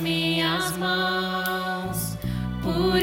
minhas mãos. Por